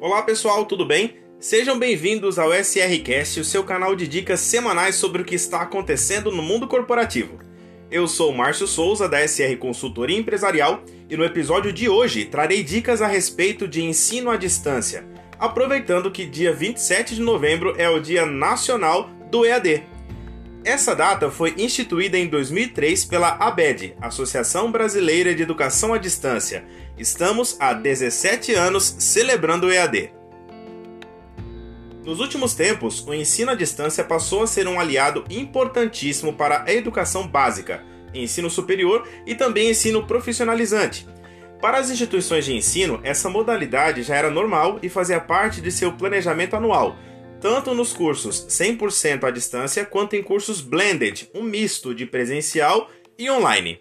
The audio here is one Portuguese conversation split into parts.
Olá pessoal, tudo bem? Sejam bem-vindos ao SRCast, o seu canal de dicas semanais sobre o que está acontecendo no mundo corporativo. Eu sou Márcio Souza, da SR Consultoria Empresarial, e no episódio de hoje trarei dicas a respeito de ensino à distância, aproveitando que dia 27 de novembro é o Dia Nacional do EAD. Essa data foi instituída em 2003 pela ABED, Associação Brasileira de Educação à Distância. Estamos há 17 anos celebrando o EAD. Nos últimos tempos, o ensino à distância passou a ser um aliado importantíssimo para a educação básica, ensino superior e também ensino profissionalizante. Para as instituições de ensino, essa modalidade já era normal e fazia parte de seu planejamento anual, tanto nos cursos 100% à distância quanto em cursos blended, um misto de presencial e online.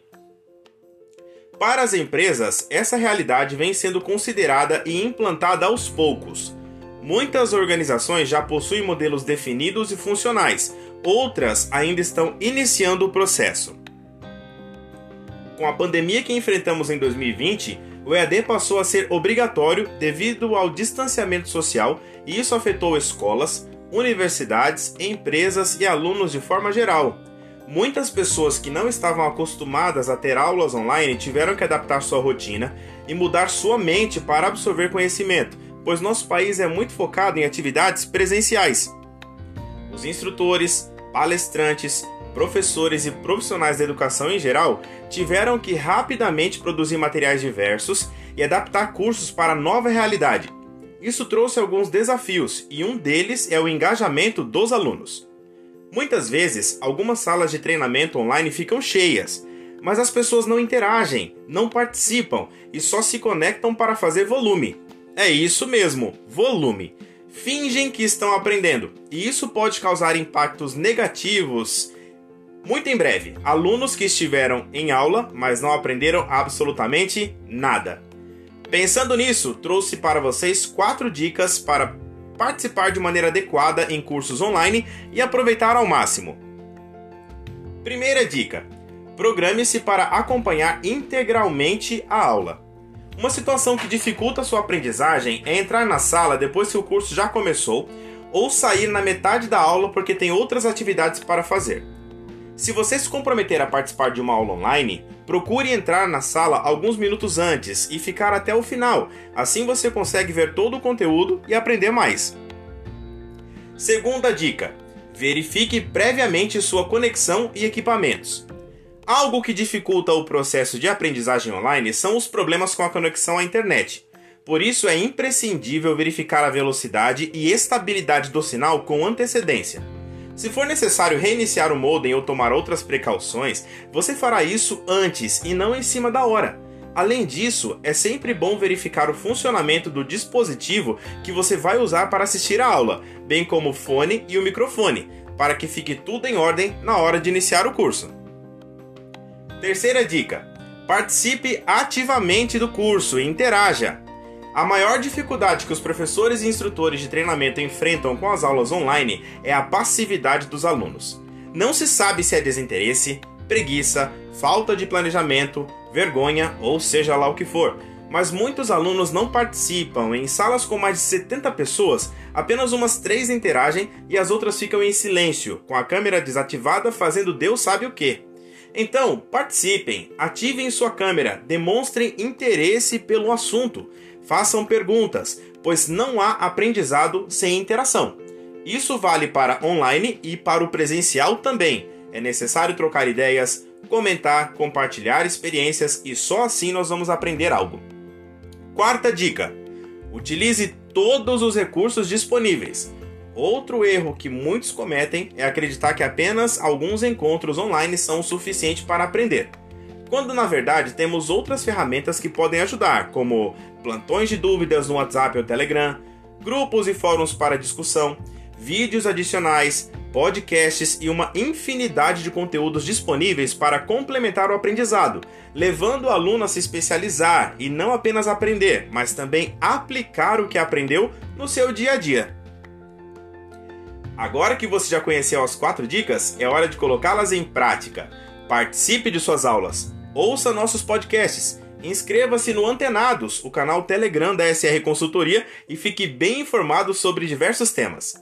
Para as empresas, essa realidade vem sendo considerada e implantada aos poucos. Muitas organizações já possuem modelos definidos e funcionais, outras ainda estão iniciando o processo. Com a pandemia que enfrentamos em 2020, o EAD passou a ser obrigatório devido ao distanciamento social e isso afetou escolas, universidades, empresas e alunos de forma geral. Muitas pessoas que não estavam acostumadas a ter aulas online tiveram que adaptar sua rotina e mudar sua mente para absorver conhecimento pois nosso país é muito focado em atividades presenciais. Os instrutores, palestrantes, professores e profissionais da educação em geral tiveram que rapidamente produzir materiais diversos e adaptar cursos para a nova realidade. Isso trouxe alguns desafios e um deles é o engajamento dos alunos. Muitas vezes, algumas salas de treinamento online ficam cheias, mas as pessoas não interagem, não participam e só se conectam para fazer volume. É isso mesmo, volume. Fingem que estão aprendendo, e isso pode causar impactos negativos. Muito em breve, alunos que estiveram em aula, mas não aprenderam absolutamente nada. Pensando nisso, trouxe para vocês quatro dicas para participar de maneira adequada em cursos online e aproveitar ao máximo. Primeira dica: programe-se para acompanhar integralmente a aula. Uma situação que dificulta sua aprendizagem é entrar na sala depois que o curso já começou ou sair na metade da aula porque tem outras atividades para fazer. Se você se comprometer a participar de uma aula online, procure entrar na sala alguns minutos antes e ficar até o final. Assim você consegue ver todo o conteúdo e aprender mais. Segunda dica: verifique previamente sua conexão e equipamentos. Algo que dificulta o processo de aprendizagem online são os problemas com a conexão à internet. Por isso é imprescindível verificar a velocidade e estabilidade do sinal com antecedência. Se for necessário reiniciar o modem ou tomar outras precauções, você fará isso antes e não em cima da hora. Além disso, é sempre bom verificar o funcionamento do dispositivo que você vai usar para assistir a aula, bem como o fone e o microfone, para que fique tudo em ordem na hora de iniciar o curso. Terceira dica: participe ativamente do curso e interaja. A maior dificuldade que os professores e instrutores de treinamento enfrentam com as aulas online é a passividade dos alunos. Não se sabe se é desinteresse, preguiça, falta de planejamento, vergonha ou seja lá o que for. Mas muitos alunos não participam. Em salas com mais de 70 pessoas, apenas umas três interagem e as outras ficam em silêncio, com a câmera desativada fazendo Deus sabe o que. Então, participem, ativem sua câmera, demonstrem interesse pelo assunto, façam perguntas, pois não há aprendizado sem interação. Isso vale para online e para o presencial também. É necessário trocar ideias, comentar, compartilhar experiências e só assim nós vamos aprender algo. Quarta dica: utilize todos os recursos disponíveis. Outro erro que muitos cometem é acreditar que apenas alguns encontros online são o suficiente para aprender, quando na verdade temos outras ferramentas que podem ajudar, como plantões de dúvidas no WhatsApp ou Telegram, grupos e fóruns para discussão, vídeos adicionais, podcasts e uma infinidade de conteúdos disponíveis para complementar o aprendizado, levando o aluno a se especializar e não apenas aprender, mas também aplicar o que aprendeu no seu dia a dia. Agora que você já conheceu as quatro dicas, é hora de colocá-las em prática. Participe de suas aulas, ouça nossos podcasts Inscreva-se no Antenados, o canal Telegram da SR Consultoria, e fique bem informado sobre diversos temas.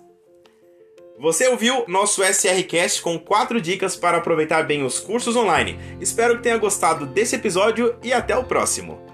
Você ouviu nosso SRCast com quatro dicas para aproveitar bem os cursos online. Espero que tenha gostado desse episódio e até o próximo.